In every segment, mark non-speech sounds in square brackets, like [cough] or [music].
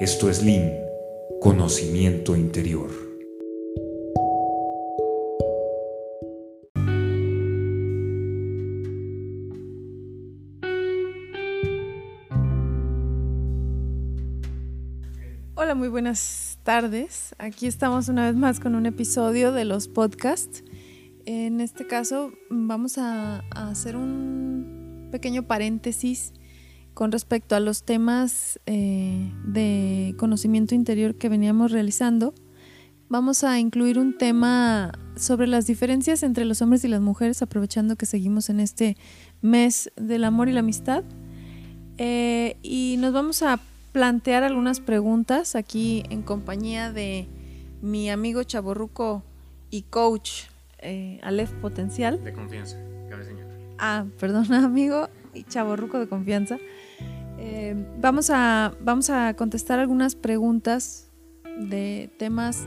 Esto es Lean, conocimiento interior. Hola, muy buenas tardes. Aquí estamos una vez más con un episodio de los podcasts. En este caso vamos a, a hacer un pequeño paréntesis con respecto a los temas eh, de conocimiento interior que veníamos realizando, vamos a incluir un tema sobre las diferencias entre los hombres y las mujeres, aprovechando que seguimos en este mes del amor y la amistad. Eh, y nos vamos a plantear algunas preguntas aquí en compañía de mi amigo chaborruco y coach eh, Aleph Potencial. De confianza, cabe señalar. Ah, perdón, [laughs] amigo chaborruco de confianza. Eh, vamos, a, vamos a contestar algunas preguntas de temas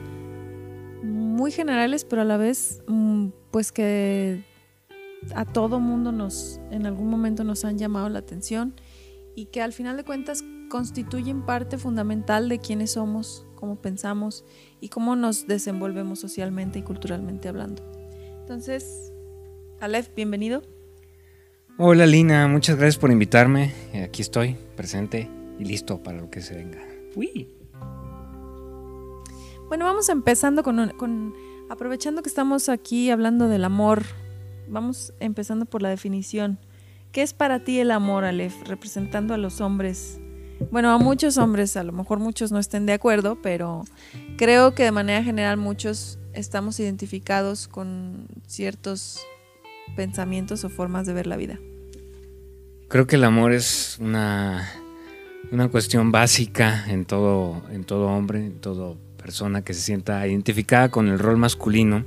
muy generales, pero a la vez, mm, pues que a todo mundo nos, en algún momento nos han llamado la atención y que al final de cuentas constituyen parte fundamental de quiénes somos, cómo pensamos y cómo nos desenvolvemos socialmente y culturalmente hablando. Entonces, Aleph, bienvenido. Hola Lina, muchas gracias por invitarme. Aquí estoy, presente y listo para lo que se venga. Uy. Bueno, vamos empezando con, con, aprovechando que estamos aquí hablando del amor, vamos empezando por la definición. ¿Qué es para ti el amor, Aleph, representando a los hombres? Bueno, a muchos hombres, a lo mejor muchos no estén de acuerdo, pero creo que de manera general muchos estamos identificados con ciertos pensamientos o formas de ver la vida. Creo que el amor es una, una cuestión básica en todo, en todo hombre, en toda persona que se sienta identificada con el rol masculino,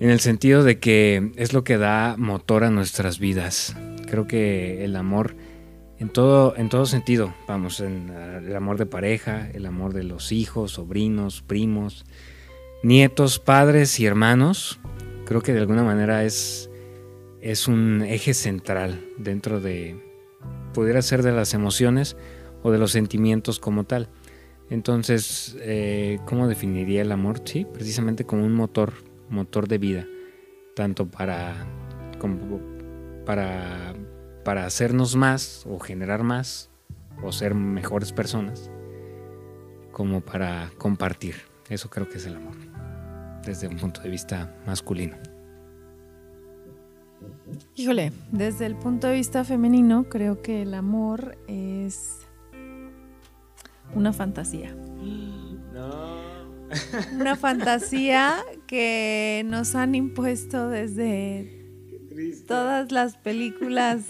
en el sentido de que es lo que da motor a nuestras vidas. Creo que el amor en todo, en todo sentido, vamos, el amor de pareja, el amor de los hijos, sobrinos, primos, nietos, padres y hermanos, creo que de alguna manera es es un eje central dentro de, pudiera ser de las emociones o de los sentimientos como tal. Entonces, eh, ¿cómo definiría el amor? Sí, precisamente como un motor, motor de vida, tanto para, como para, para hacernos más o generar más o ser mejores personas, como para compartir. Eso creo que es el amor, desde un punto de vista masculino. Híjole, desde el punto de vista femenino, creo que el amor es una fantasía. No. Una [laughs] fantasía que nos han impuesto desde todas las películas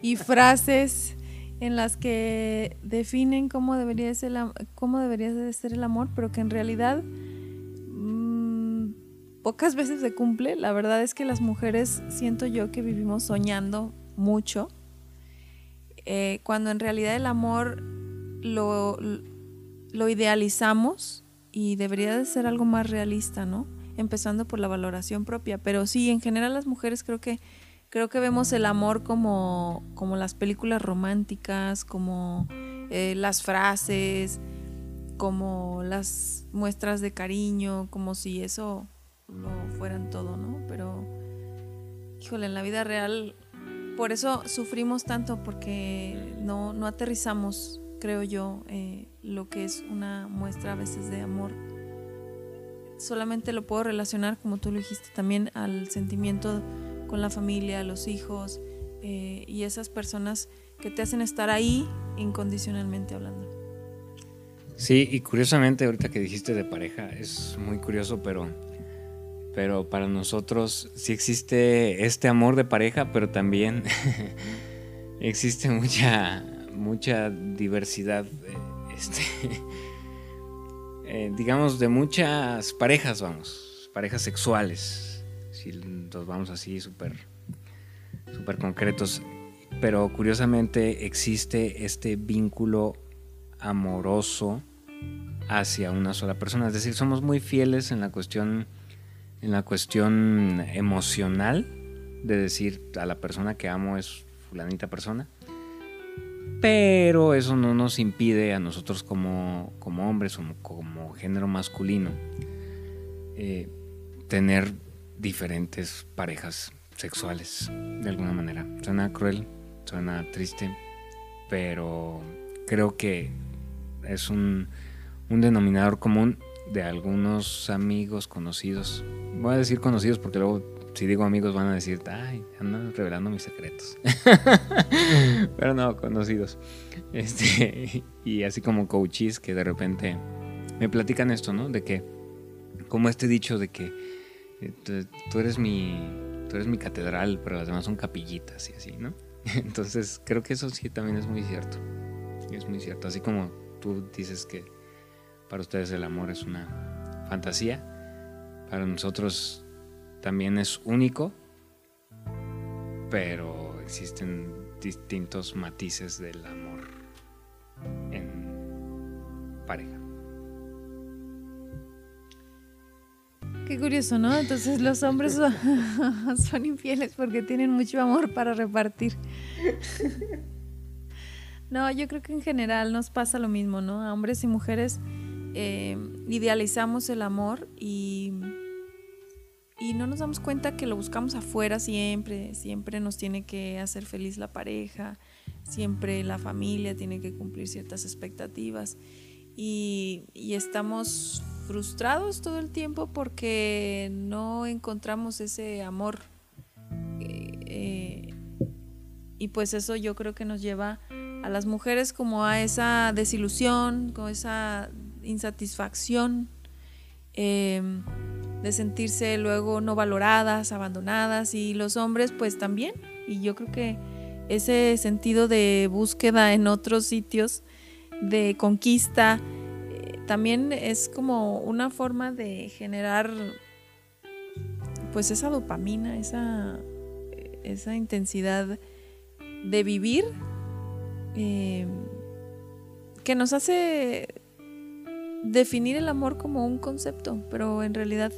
y frases en las que definen cómo debería ser, cómo debería ser el amor, pero que en realidad pocas veces se cumple. La verdad es que las mujeres siento yo que vivimos soñando mucho, eh, cuando en realidad el amor lo, lo idealizamos y debería de ser algo más realista, ¿no? Empezando por la valoración propia. Pero sí, en general las mujeres creo que creo que vemos el amor como, como las películas románticas, como eh, las frases, como las muestras de cariño, como si eso lo fueran todo, ¿no? Pero, híjole, en la vida real, por eso sufrimos tanto, porque no, no aterrizamos, creo yo, eh, lo que es una muestra a veces de amor. Solamente lo puedo relacionar, como tú lo dijiste, también al sentimiento con la familia, los hijos eh, y esas personas que te hacen estar ahí incondicionalmente hablando. Sí, y curiosamente ahorita que dijiste de pareja, es muy curioso, pero pero para nosotros sí existe este amor de pareja, pero también [laughs] existe mucha, mucha diversidad, eh, este, [laughs] eh, digamos, de muchas parejas, vamos, parejas sexuales, si nos vamos así súper super concretos, pero curiosamente existe este vínculo amoroso hacia una sola persona, es decir, somos muy fieles en la cuestión en la cuestión emocional de decir a la persona que amo es fulanita persona. pero eso no nos impide a nosotros como, como hombres o como, género masculino eh, tener diferentes parejas sexuales, de alguna manera. Suena cruel, suena triste, pero creo que es un, un denominador común de algunos amigos conocidos. Voy a decir conocidos porque luego si digo amigos van a decir, ay, andan revelando mis secretos. [laughs] Pero no, conocidos. Este, [laughs] y así como coaches que de repente me platican esto, ¿no? De que, como este dicho de que eh, tú eres mi, tú eres mi catedral, pero las demás son capillitas y así, ¿no? [laughs] Entonces creo que eso sí también es muy cierto. Es muy cierto. Así como tú dices que para ustedes el amor es una fantasía, para nosotros también es único, pero existen distintos matices del amor en pareja. Qué curioso, ¿no? Entonces los hombres son, [laughs] infieles porque tienen mucho amor para repartir. No, yo creo que en general nos pasa lo mismo, ¿no? A hombres y mujeres eh, idealizamos el amor y y no nos damos cuenta que lo buscamos afuera siempre, siempre nos tiene que hacer feliz la pareja, siempre la familia tiene que cumplir ciertas expectativas y, estamos frustrados todo el tiempo porque no encontramos ese amor. Eh, eh, y pues eso yo creo que nos lleva a las mujeres como a esa desilusión, con esa insatisfacción. Eh, de sentirse luego no valoradas, abandonadas y los hombres pues también. Y yo creo que ese sentido de búsqueda en otros sitios, de conquista, eh, también es como una forma de generar pues esa dopamina, esa, esa intensidad de vivir eh, que nos hace definir el amor como un concepto, pero en realidad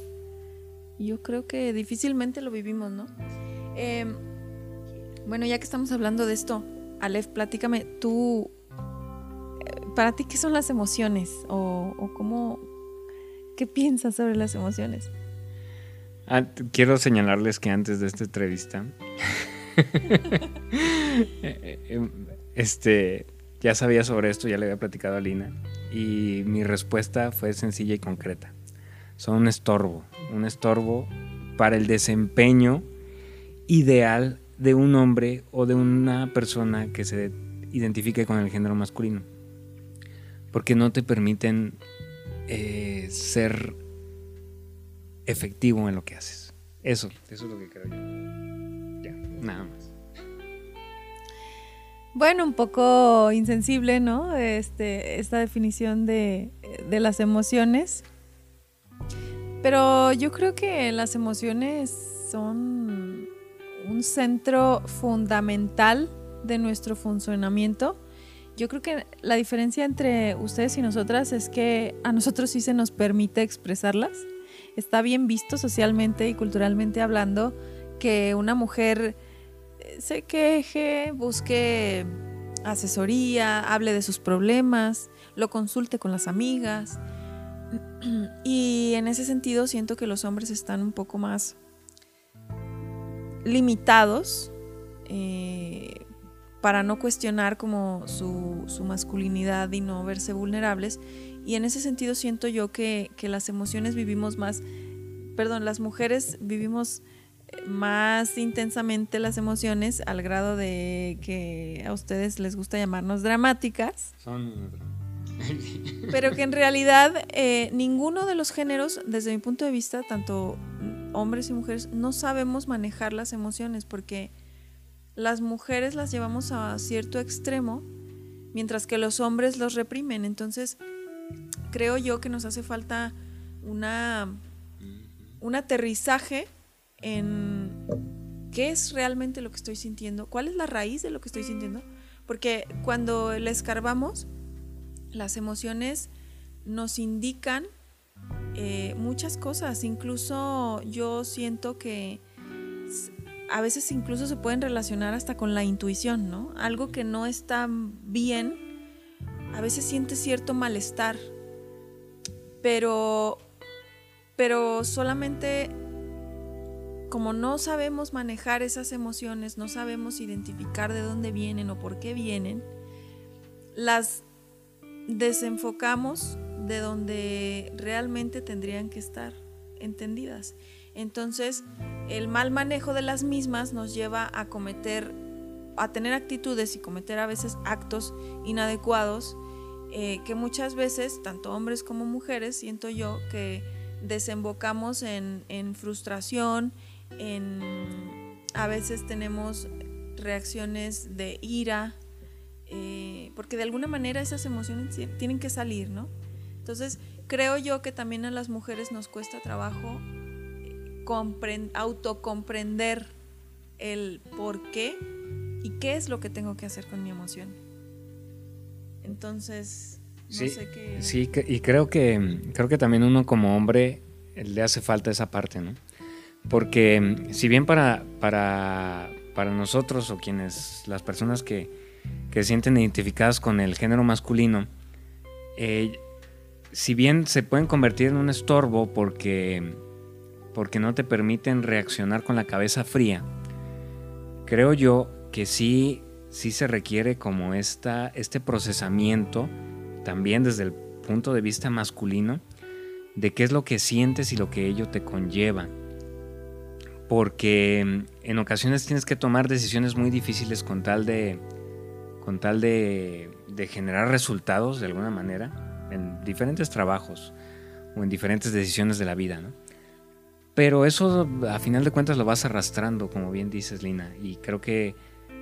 yo creo que difícilmente lo vivimos, ¿no? Em, bueno, ya que estamos hablando de esto, Aleph, platícame, tú, eh, para ti, ¿qué son las emociones? ¿O, cómo, qué piensas sobre las emociones? Ah, quiero señalarles que antes de esta entrevista, [laughs] [laughs] eh, eh, este, ya sabía sobre esto, ya le había platicado a Lina, y mi respuesta fue sencilla y concreta. Son un estorbo, un estorbo para el desempeño ideal de un hombre o de una persona que se identifique con el género masculino. Porque no te permiten eh, ser efectivo en lo que haces. Eso, eso es lo que creo yo. Ya, nada más. Bueno, un poco insensible, ¿no? Este, esta definición de, de las emociones. Pero yo creo que las emociones son un centro fundamental de nuestro funcionamiento. Yo creo que la diferencia entre ustedes y nosotras es que a nosotros sí se nos permite expresarlas. Está bien visto socialmente y culturalmente hablando que una mujer se queje, busque asesoría, hable de sus problemas, lo consulte con las amigas, [clears throat] y en ese sentido siento que los hombres están un poco más limitados eh, para no cuestionar como su, masculinidad y no verse vulnerables. Y en ese sentido siento yo que, las emociones vivimos más, perdón, las mujeres vivimos más intensamente las emociones al grado de que a ustedes les gusta llamarnos dramáticas. Son pero que en [laughs] realidad eh, ninguno de los géneros, desde mi punto de vista, tanto hombres y mujeres, no sabemos manejar las emociones porque las mujeres las llevamos a cierto extremo, mientras que los hombres los reprimen. Entonces, creo yo que nos hace falta una, un aterrizaje en qué es realmente lo que estoy sintiendo, cuál es la raíz de lo que estoy sintiendo, porque cuando le escarbamos, las emociones nos indican eh, muchas cosas. Incluso yo siento que a veces incluso se pueden relacionar hasta con la intuición, ¿no? Algo que no está bien, a veces siente cierto malestar, pero, pero solamente como no sabemos manejar esas emociones, no sabemos identificar de dónde vienen o por qué vienen, las desenfocamos de donde realmente tendrían que estar entendidas. Entonces, el mal manejo de las mismas nos lleva a cometer, a tener actitudes y cometer a veces actos inadecuados eh, que muchas veces, tanto hombres como mujeres, siento yo que desembocamos en, frustración, en a veces tenemos reacciones de ira, eh, porque de alguna manera esas emociones tienen que salir, ¿no? Entonces, creo yo que también a las mujeres nos cuesta trabajo autocomprender el por qué y qué es lo que tengo que hacer con mi emoción. Entonces, no sí, sé qué. Sí, y creo que, creo que también uno como hombre le hace falta esa parte, ¿no? Porque si bien para, para, para nosotros o quienes, las personas que, que se sienten identificadas con el género masculino, eh, si bien se pueden convertir en un estorbo porque porque no te permiten reaccionar con la cabeza fría, creo yo que sí, sí se requiere como esta, este procesamiento, también desde el punto de vista masculino, de qué es lo que sientes y lo que ello te conlleva. Porque mm, en ocasiones tienes que tomar decisiones muy difíciles con tal de, con tal de, de generar resultados de alguna manera en diferentes trabajos o en diferentes decisiones de la vida, ¿no? Pero eso a final de cuentas lo vas arrastrando, como bien dices, Lina. Y creo que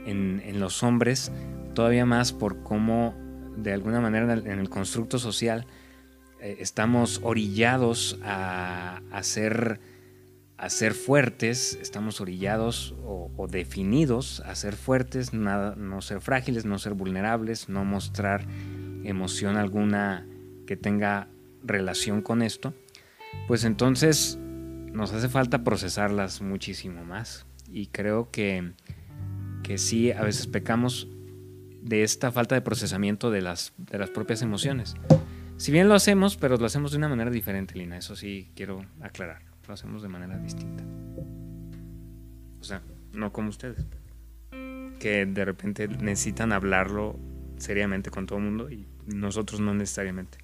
en, los hombres, todavía más por cómo de alguna manera en el, constructo social eh, estamos orillados a, ser, a, ser, fuertes, estamos orillados o, definidos a ser fuertes, no ser frágiles, no ser vulnerables, no mostrar emoción alguna que tenga relación con esto. Pues entonces nos hace falta procesarlas muchísimo más. Y creo que, que sí, a veces pecamos de esta falta de procesamiento de las, de las propias emociones. Si bien lo hacemos, pero lo hacemos de una manera diferente, Lina. Eso sí quiero aclarar. Lo hacemos de manera distinta. O sea, no como ustedes. Que de repente necesitan hablarlo seriamente con todo el mundo y nosotros no necesariamente.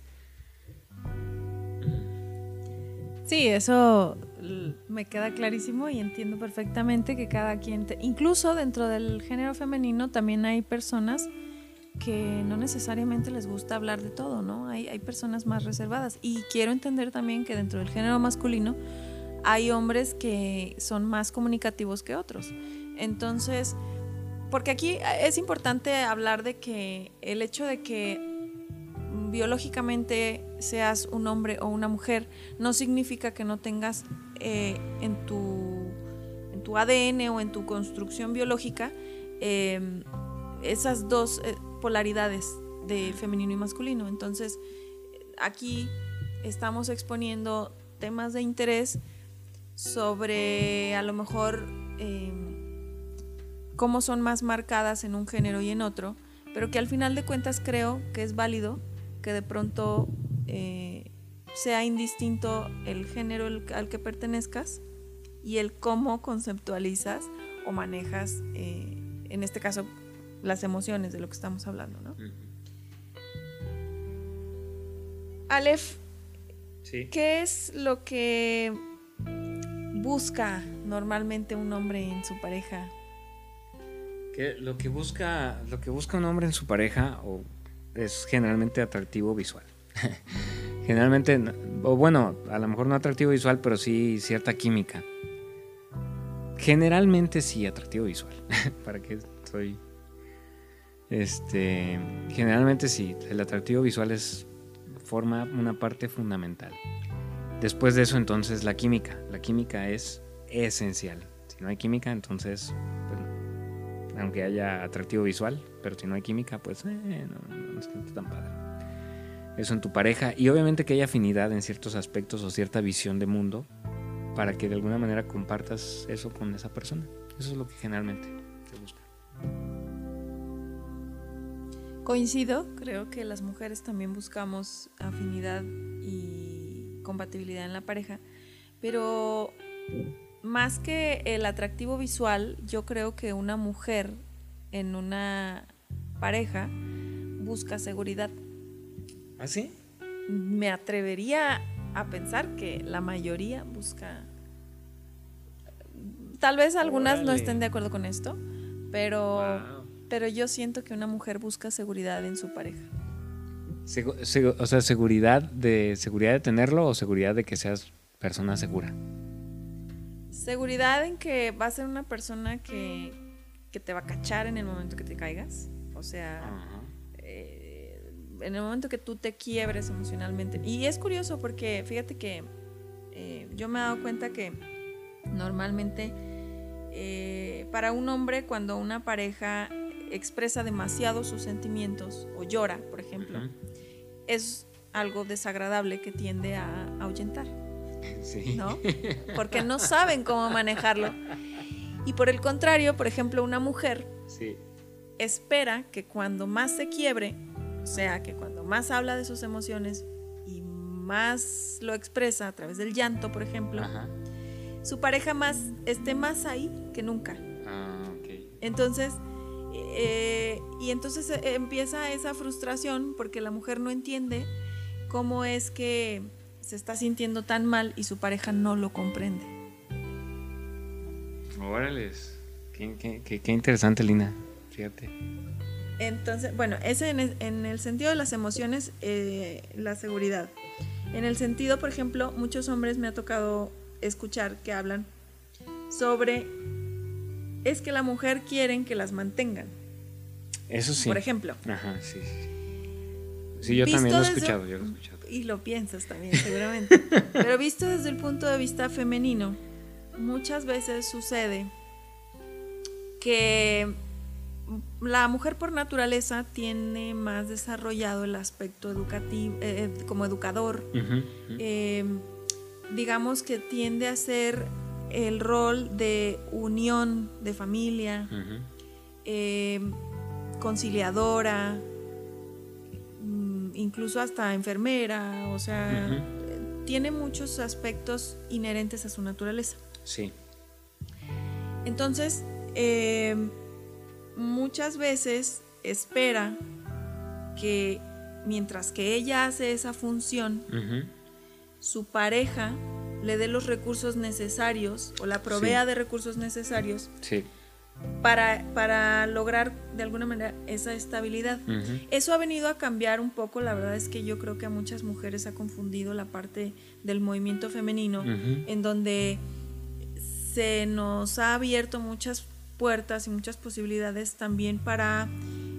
Sí, eso me queda clarísimo y entiendo perfectamente que cada quien, incluso dentro del género femenino también hay personas que no necesariamente les gusta hablar de todo, ¿no? Hay, hay personas más reservadas y quiero entender también que dentro del género masculino hay hombres que son más comunicativos que otros. Entonces, porque aquí es importante hablar de que el hecho de que biológicamente seas un hombre o una mujer, no significa que no tengas eh, en, tu, en tu ADN o en tu construcción biológica em, esas dos eh, polaridades de femenino y masculino. Entonces, aquí estamos exponiendo temas de interés sobre a lo mejor em, cómo son más marcadas en un género y en otro, pero que al final de cuentas creo que es válido que de pronto eh, sea indistinto el género al que pertenezcas y el cómo conceptualizas o manejas, eh, en este caso, las emociones de lo que estamos hablando, ¿no? Aleph, ¿qué es lo que busca normalmente un hombre en su pareja? lo que busca, lo que busca un hombre en su pareja, es generalmente atractivo visual. [laughs] generalmente, o bueno, a lo mejor no atractivo visual, pero sí cierta química. Generalmente sí atractivo visual. [laughs] Para que estoy. Este. Generalmente sí. El atractivo visual es. forma una parte fundamental. Después de eso, entonces, la química. La química es esencial. Si no hay química, entonces. aunque haya atractivo visual, pero si no hay química, pues eh, no, es tan padre. Eso en tu pareja y obviamente que haya afinidad en ciertos aspectos o cierta visión de mundo para que de alguna manera compartas eso con esa persona. Eso es lo que generalmente se busca. Coincido, creo que las mujeres también buscamos afinidad y compatibilidad en la pareja, pero más que el atractivo visual, yo creo que una mujer en una pareja busca seguridad. ¿Ah, sí? Me atrevería a pensar que la mayoría busca... Tal vez algunas no estén de acuerdo con esto, pero, Wow. pero yo siento que una mujer busca seguridad en su pareja. Segu- o sea, seguridad de seguridad de tenerlo o seguridad de que seas persona segura. Seguridad en que va a ser una persona que, que te va a cachar en el momento que te caigas. O sea, eh, en el momento que tú te quiebres emocionalmente. Y es curioso porque fíjate que eh, yo me he dado cuenta que normalmente eh, para un hombre cuando una pareja expresa demasiado sus sentimientos o llora, por ejemplo. Es algo desagradable que tiende a ahuyentar. Sí. ¿no? [laughs] Porque no saben cómo manejarlo. Y por el contrario, por ejemplo, una mujer Sí. espera que cuando más se quiebre, o sea, que cuando más habla de sus emociones y más lo expresa a través del llanto, por ejemplo, Ajá. su pareja más esté más ahí que nunca. Ah, ok. Entonces, eh, y entonces eh, empieza esa frustración porque la mujer no entiende cómo es que se está sintiendo tan mal y su pareja no lo comprende. Órale. Qué, qué- qué- qué interesante, Lina. Fíjate. Entonces, bueno, ese en el, en el sentido de las emociones, eh, la seguridad. En el sentido, por ejemplo, muchos hombres me ha tocado escuchar que hablan sobre es que la mujer quieren que las mantengan. Eso sí. Por ejemplo, Ajá, sí. sí. Sí, yo también lo he desde- escuchado, yo lo he escuchado. y lo piensas también seguramente, [laughs] pero visto desde el punto de vista femenino, muchas veces sucede que la mujer por naturaleza tiene más desarrollado el aspecto educativo, eh, eh, como educador, eh, digamos que tiende a ser el rol de unión de familia, eh, conciliadora, mm, incluso hasta enfermera, o sea, tiene muchos aspectos inherentes a su naturaleza. Sí. Entonces, eh, muchas veces espera que mientras que ella hace esa función, su pareja le dé los recursos necesarios o la provea Sí. de recursos necesarios Sí. para, para lograr de alguna manera esa estabilidad. Eso ha venido a cambiar un poco, la verdad es que yo creo que a muchas mujeres ha confundido la parte del movimiento femenino, en donde se nos ha abierto muchas puertas y muchas posibilidades también para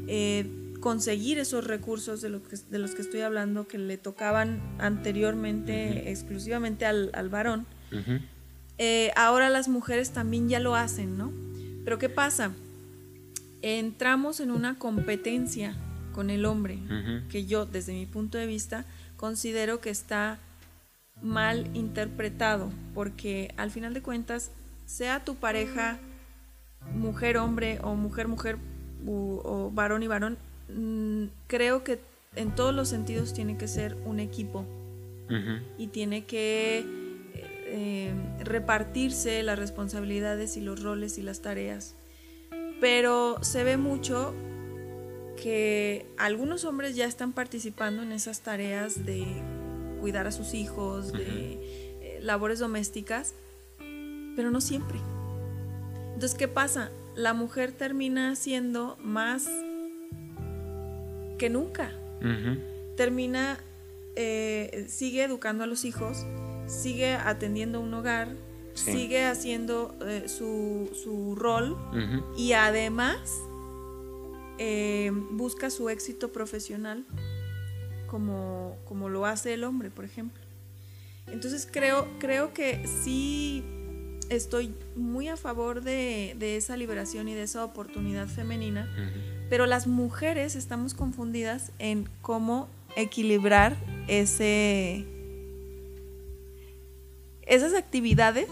eh, conseguir esos recursos de, lo que- de los que estoy hablando que le tocaban anteriormente exclusivamente al, al varón. Eh, ahora las mujeres también ya lo hacen, ¿no? Pero ¿qué pasa? Entramos en una competencia con el hombre que yo, desde mi punto de vista, considero que está mal interpretado, porque al final de cuentas, sea tu pareja mujer-hombre o mujer-mujer o varón y varón, creo que en todos los sentidos tiene que ser un equipo Ujú. y tiene que eh, repartirse las responsabilidades y los roles y las tareas. Pero se ve mucho que algunos hombres ya están participando en esas tareas de cuidar a sus hijos, de eh, labores domésticas, pero no siempre. Entonces, ¿qué pasa? La mujer termina siendo más que nunca termina, eh, sigue educando a los hijos, sigue atendiendo un hogar, Sí. sigue haciendo eh, su, su rol y además eh, busca su éxito profesional como, como lo hace el hombre, por ejemplo. Entonces creo, creo que sí estoy muy a favor de, de esa liberación y de esa oportunidad femenina, pero las mujeres estamos confundidas en cómo equilibrar ese esas actividades.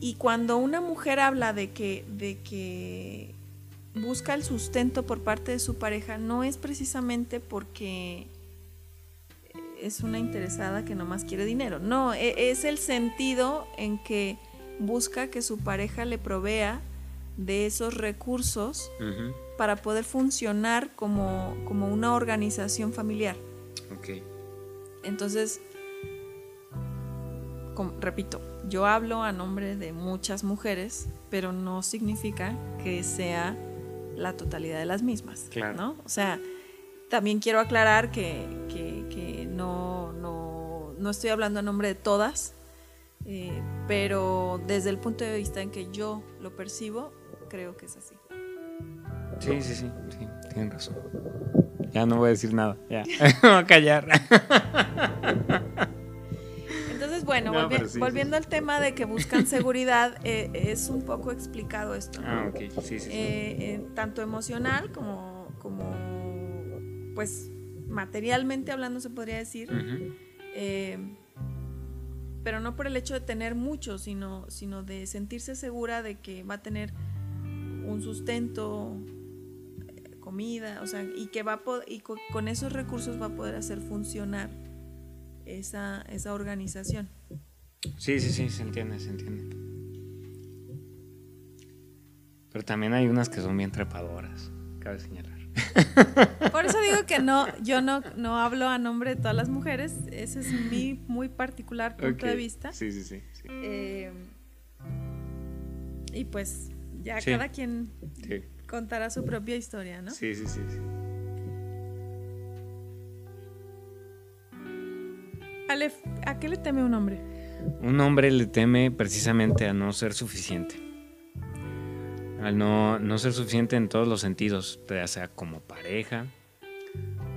Y cuando una mujer habla de que, de que busca el sustento por parte de su pareja, no es precisamente porque es una interesada que nomás quiere dinero. No, e, es el sentido en que busca que su pareja le provea de esos recursos para poder funcionar como, como, una organización familiar. Ok. Entonces, repito, yo hablo a nombre de muchas mujeres, pero no significa que sea la totalidad de las mismas. Claro. ¿no? O sea, también quiero aclarar que, no, no, estoy hablando a nombre de todas, eh, pero desde el punto de vista en que yo lo percibo, creo que es así. Sí, sí, sí, sí, tienen razón. Ya no voy a decir nada, ya, [laughs] [laughs] me voy a callar. Entonces, bueno, volviendo al tema de que buscan seguridad, [laughs] eh, es un poco explicado esto. Ah, ok, sí, sí. sí. Eh, tanto emocional como, como, pues, materialmente hablando, se podría decir. Eh, pero no por el hecho de tener mucho, sino, sino de sentirse segura de que va a tener un sustento, comida, o sea, y que va con esos recursos va a poder hacer funcionar esa, esa organización. Sí, sí, sí, se entiende, se entiende. Pero también hay unas que son bien trepadoras, cabe señalar. Por eso digo que no, yo no, no hablo a nombre de todas las mujeres, ese es mi muy particular punto de vista. Sí, sí, sí. Eh, y pues ya cada quien contará su propia historia, ¿no? Sí, sí, sí. sí. ¿a qué le teme un hombre? Un hombre le teme precisamente a no ser suficiente. Al no, no ser suficiente en todos los sentidos, ya sea como pareja,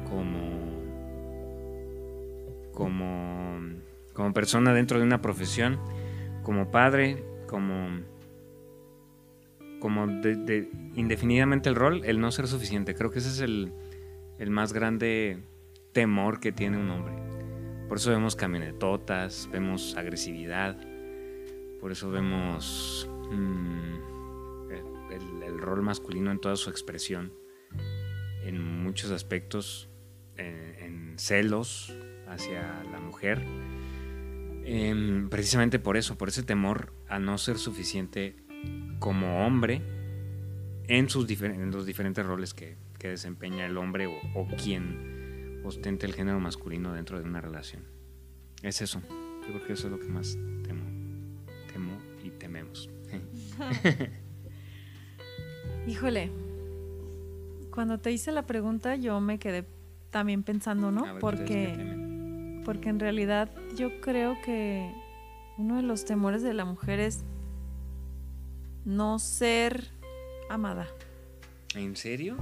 como, como, como persona dentro de una profesión, como padre, como, como indefinidamente el rol, el no ser suficiente. Creo que ese es el, el más grande temor que tiene un hombre. Por eso vemos camionetotas, vemos agresividad, por eso vemos mm, el, rol masculino en toda su expresión, en muchos aspectos, en, celos hacia la mujer, em, precisamente por eso, por ese temor a no ser suficiente como hombre en, sus los diferentes roles que, desempeña el hombre o, o quien ostente el género masculino dentro de una relación. Es eso. Yo creo que eso es lo que más temo. Temo y tememos. [laughs] Híjole. Cuando te hice la pregunta yo me quedé también pensando, ¿no? porque, porque en realidad yo creo que uno de los temores de la mujer es no ser amada. ¿En serio?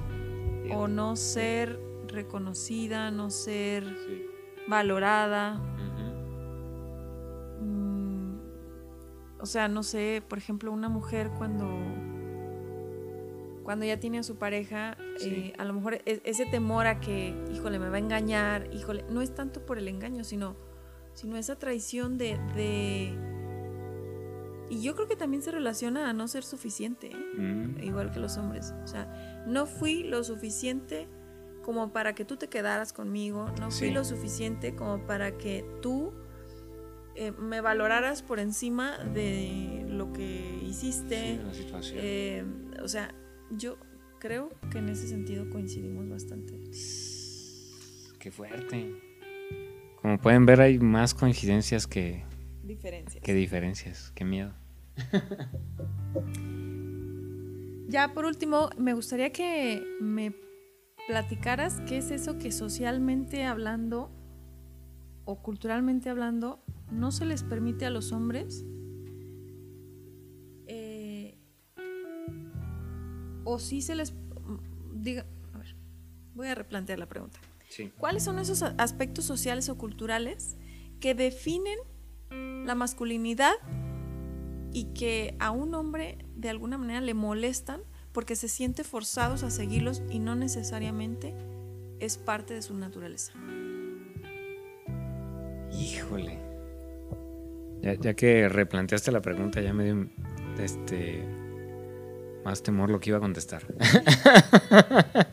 O no ser reconocida, no ser valorada. Mm, o sea, no sé, por ejemplo, una mujer cuando cuando ya tiene a su pareja, eh, a lo mejor e, ese temor a que, híjole, me va a engañar, híjole, no es tanto por el engaño, sino, sino esa traición de, de... Y yo creo que también se relaciona a no ser suficiente, ¿eh? mm. igual que los hombres. O sea, no fui lo suficiente como para que tú te quedaras conmigo, no fui lo suficiente como para que tú eh, me valoraras por encima de lo que hiciste. Eh, o sea, yo creo que en ese sentido coincidimos bastante. Qué fuerte. Como pueden ver, hay más coincidencias que diferencias. Que diferencias. Qué miedo. [laughs] ya por último, me gustaría que me platicaras qué es eso que socialmente hablando o culturalmente hablando no se les permite a los hombres o sí se les diga a ver voy a replantear la pregunta ¿cuáles son esos aspectos sociales o culturales que definen la masculinidad y que a un hombre de alguna manera le molestan porque se siente forzados a seguirlos y no necesariamente es parte de su naturaleza. Híjole. Ya, que replanteaste la pregunta, ya me dio este, más temor lo que iba a contestar. [laughs]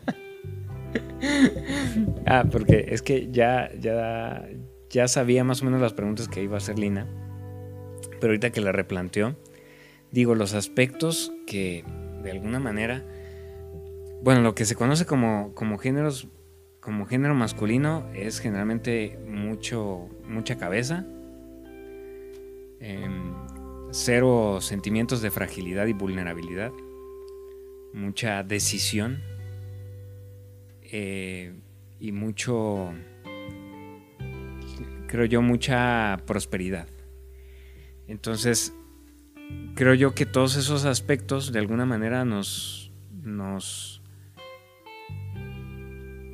ah, porque es que ya, ya, ya sabía más o menos las preguntas que iba a hacer Lina, pero ahorita que la replanteó, digo, los aspectos que de alguna manera, bueno, lo que se conoce como, como géneros, como género masculino es generalmente mucho, mucha cabeza, Em, cero sentimientos de fragilidad y vulnerabilidad, mucha decisión eh, y mucho, creo yo, mucha prosperidad. Entonces, creo yo que todos esos aspectos de alguna manera nos, nos,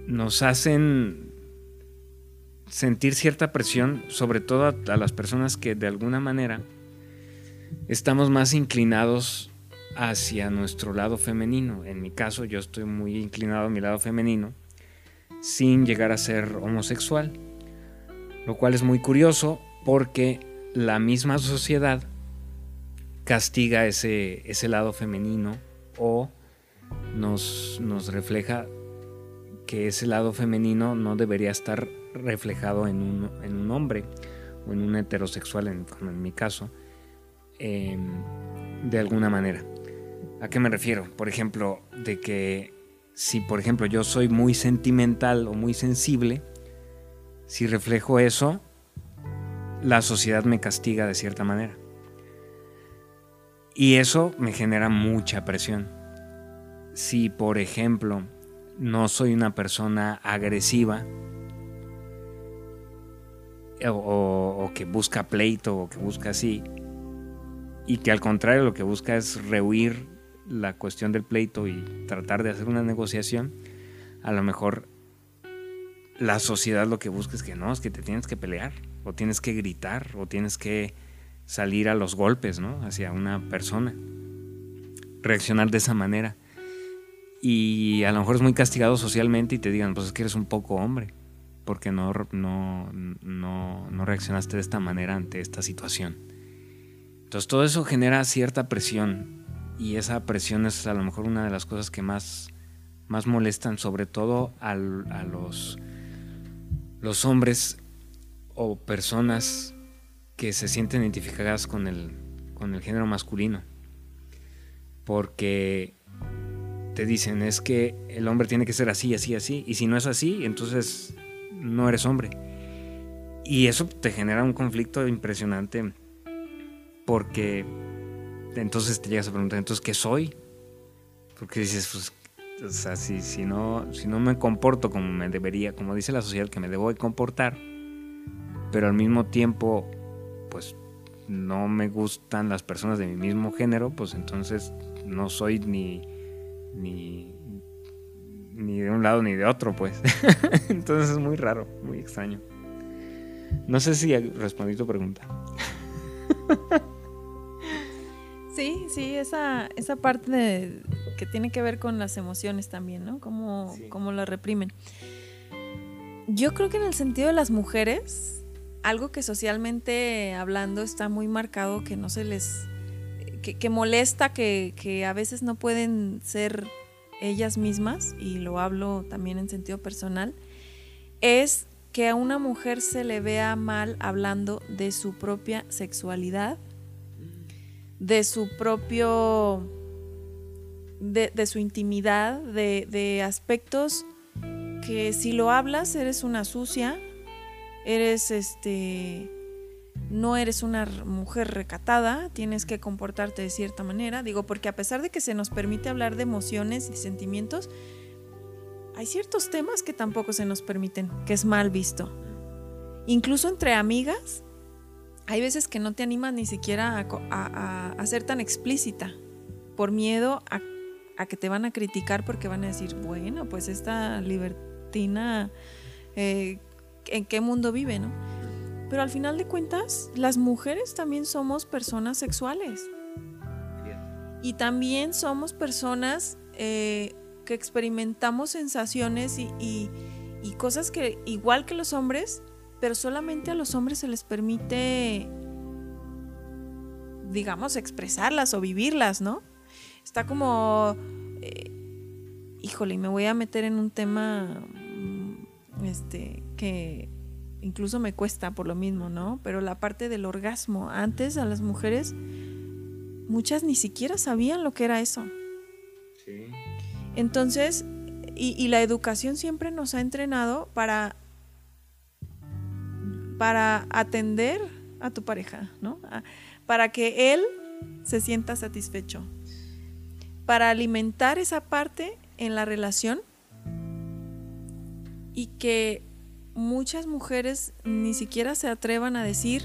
nos hacen sentir cierta presión, sobre todo a, las personas que de alguna manera estamos más inclinados hacia nuestro lado femenino. En mi caso, yo estoy muy inclinado a mi lado femenino, sin llegar a ser homosexual, lo cual es muy curioso porque la misma sociedad castiga ese, ese lado femenino o nos, nos refleja que ese lado femenino no debería estar reflejado en un, hombre o en un heterosexual, en, como en mi caso, em, de alguna manera. ¿A qué me refiero? Por ejemplo, de que si, por ejemplo, yo soy muy sentimental o muy sensible, si reflejo eso, la sociedad me castiga de cierta manera. Y eso me genera mucha presión. Si, por ejemplo, no soy una persona agresiva, o, que busca pleito o que busca así, y que al contrario lo que busca es rehuir la cuestión del pleito y tratar de hacer una negociación, a lo mejor la sociedad lo que busca es que no, es que te tienes que pelear, o tienes que gritar, o tienes que salir a los golpes, ¿no? Hacia una persona. Reaccionar de esa manera. Y a lo mejor es muy castigado socialmente y te digan, pues es que eres un poco hombre porque no, no, no, reaccionaste de esta manera ante esta situación. Entonces todo eso genera cierta presión y esa presión es a lo mejor una de las cosas que más, más molestan, sobre todo a los, los hombres o personas que se sienten identificadas con el, con el género masculino. Porque te dicen es que el hombre tiene que ser así, así, así, y si no es así, entonces no eres hombre. Y eso te genera un conflicto impresionante porque entonces te llegas a preguntar, entonces, ¿qué soy? Porque dices, pues, o sea, si, si, no, si no me comporto como me debería, como dice la sociedad que me debo de comportar, pero al mismo tiempo, pues, no me gustan las personas de mi mismo género, pues entonces no soy ni, ni, ni de un lado ni de otro, pues. [laughs] Entonces es muy raro, muy extraño. No sé si respondí tu pregunta. [laughs] Sí, sí, esa, esa parte que tiene que ver con las emociones también, ¿no? Cómo, cómo la reprimen. Yo creo que en el sentido de las mujeres, algo que socialmente hablando está muy marcado, que no se les... que, que molesta, que, que a veces no pueden ser ellas mismas, y lo hablo también en sentido personal, es que a una mujer se le vea mal hablando de su propia sexualidad, de su propio, de, su intimidad, de, de aspectos que si lo hablas eres una sucia, eres este no eres una mujer recatada, tienes que comportarte de cierta manera. Digo, porque a pesar de que se nos permite hablar de emociones y sentimientos, hay ciertos temas que tampoco se nos permiten, que es mal visto. Incluso entre amigas, hay veces que no te animas ni siquiera a, ser tan explícita, por miedo a, que te van a criticar porque van a decir, bueno, pues esta libertina, eh, ¿en qué mundo vive, no? Pero al final de cuentas, las mujeres también somos personas sexuales. Y también somos personas eh, que experimentamos sensaciones y, cosas que igual que los hombres, pero solamente a los hombres se les permite digamos, expresarlas o vivirlas, ¿no? Está como, eh, híjole, me voy a meter en un tema mm, este, que incluso me cuesta por lo mismo, ¿no? Pero la parte del orgasmo, antes a las mujeres, muchas ni siquiera sabían lo que era eso. Sí. Entonces, y, y la educación siempre nos ha entrenado para, para atender a tu pareja, ¿no? para que él se sienta satisfecho. Para alimentar esa parte en la relación y que muchas mujeres ni siquiera se atrevan a decir,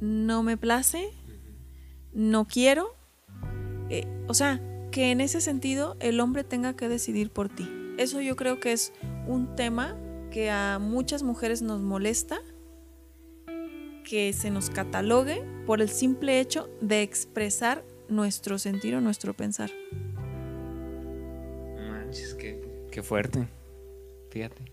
no me place, no quiero. Eh, o sea, que en ese sentido el hombre tenga que decidir por ti. Eso yo creo que es un tema que a muchas mujeres nos molesta, que se nos catalogue por el simple hecho de expresar nuestro sentir o nuestro pensar. Manches, qué, qué fuerte. Fíjate.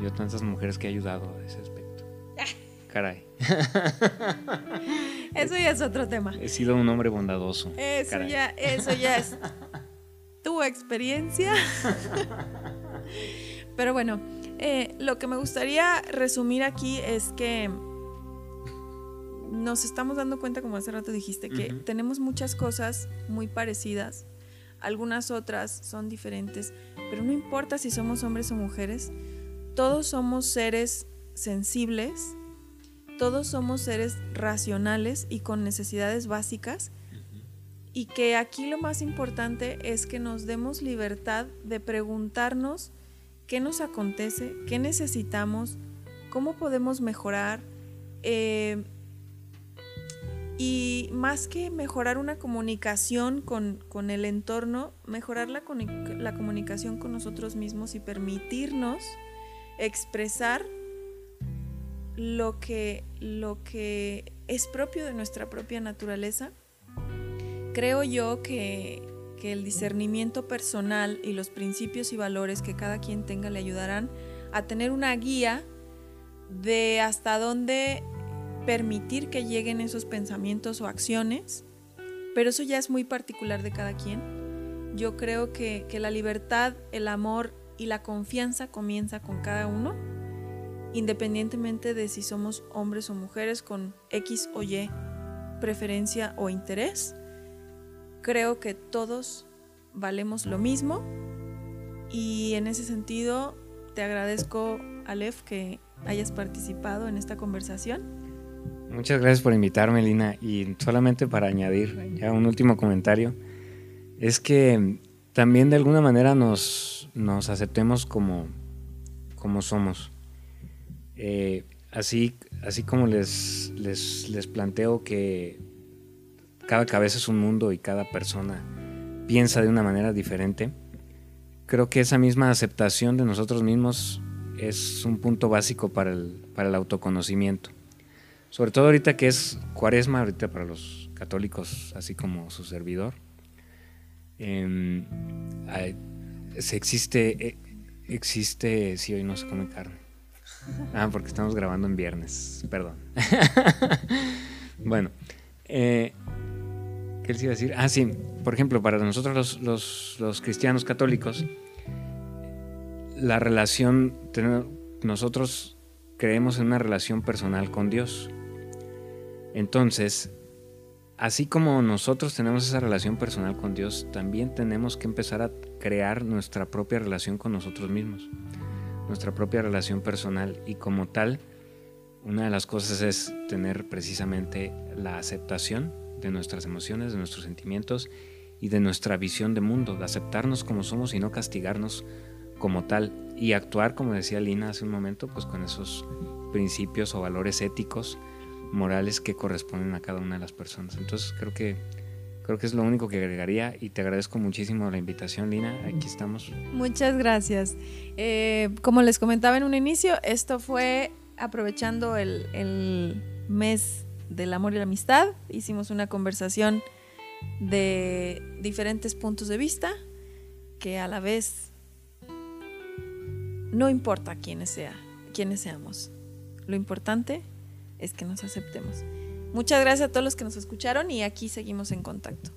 Yo tantas mujeres que he ayudado a ese aspecto. [laughs] Caray. [laughs] Eso ya es otro tema. He sido un hombre bondadoso. Eso ya, eso ya es [laughs] tu experiencia. Pero bueno, eh, lo que me gustaría resumir aquí es que nos estamos dando cuenta, como hace rato dijiste, que tenemos muchas cosas muy parecidas, algunas otras son diferentes, pero no importa si somos hombres o mujeres, todos somos seres sensibles, todos somos seres racionales y con necesidades básicas. Y que aquí lo más importante es que nos demos libertad de preguntarnos qué nos acontece, qué necesitamos, cómo podemos mejorar. Eh, y más que mejorar una comunicación con, el entorno, mejorar la, la comunicación con nosotros mismos y permitirnos expresar lo que, lo que es propio de nuestra propia naturaleza. Creo yo que, que el discernimiento personal y los principios y valores que cada quien tenga le ayudarán a tener una guía de hasta dónde permitir que lleguen esos pensamientos o acciones, pero eso ya es muy particular de cada quien. Yo creo que, que la libertad, el amor y la confianza comienza con cada uno, independientemente de si somos hombres o mujeres con X o Y preferencia o interés. Creo que todos valemos lo mismo y en ese sentido te agradezco, Aleph, que hayas participado en esta conversación. Muchas gracias por invitarme, Lina. Y solamente para añadir ya un último comentario, es que también de alguna manera nos, nos aceptemos como, como somos. Eh, así, así como les, les, les planteo que cada cabeza es un mundo y cada persona piensa de una manera diferente, creo que esa misma aceptación de nosotros mismos es un punto básico para el, para el autoconocimiento. Sobre todo ahorita que es cuaresma, ahorita para los católicos, así como su servidor Em, se existe, eh, existe, si hoy no se come carne. Ah, porque estamos grabando en viernes, perdón. [laughs] bueno, eh, ¿qué les iba a decir? Ah, sí, por ejemplo, para nosotros los, los cristianos católicos, la relación, nosotros creemos en una relación personal con Dios. Entonces, así como nosotros tenemos esa relación personal con Dios, también tenemos que empezar a crear nuestra propia relación con nosotros mismos, nuestra propia relación personal y como tal, una de las cosas es tener precisamente la aceptación de nuestras emociones, de nuestros sentimientos y de nuestra visión de mundo, de aceptarnos como somos y no castigarnos como tal y actuar, como decía Lina hace un momento, pues con esos principios o valores éticos morales que corresponden a cada una de las personas. Entonces creo que creo que es lo único que agregaría y te agradezco muchísimo la invitación, Lina. Aquí estamos. Muchas gracias. Eh, como les comentaba en un inicio, esto fue aprovechando el, el mes del amor y la amistad. Hicimos una conversación de diferentes puntos de vista que a la vez no importa quiénes sea, quiénes seamos. Lo importante es que nos aceptemos. Muchas gracias a todos los que nos escucharon y aquí seguimos en contacto.